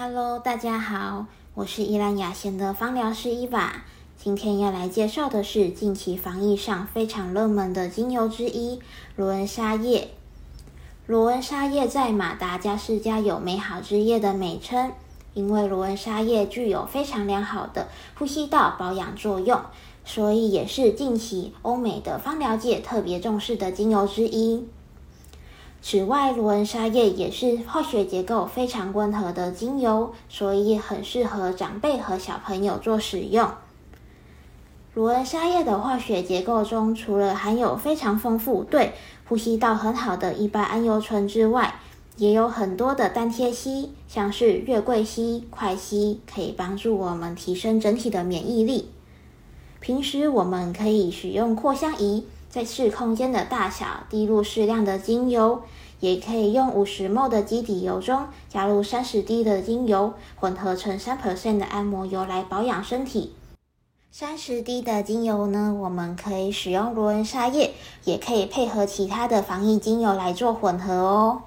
Hello，大家好，我是依兰雅贤的芳疗师伊娃。今天要来介绍的是近期防疫上非常热门的精油之一——罗恩沙叶。罗恩沙叶在马达加斯加有“美好之叶”的美称，因为罗恩沙叶具有非常良好的呼吸道保养作用，所以也是近期欧美的芳疗界特别重视的精油之一。此外，罗恩沙叶也是化学结构非常温和的精油，所以很适合长辈和小朋友做使用。罗恩沙叶的化学结构中，除了含有非常丰富、对呼吸道很好的一般氨油醇之外，也有很多的单萜烯，像是月桂烯、快烯，可以帮助我们提升整体的免疫力。平时我们可以使用扩香仪。再试空间的大小滴入适量的精油，也可以用五十 ml 的基底油中加入三十滴的精油，混合成三 percent 的按摩油来保养身体。三十滴的精油呢，我们可以使用罗恩沙叶，也可以配合其他的防疫精油来做混合哦。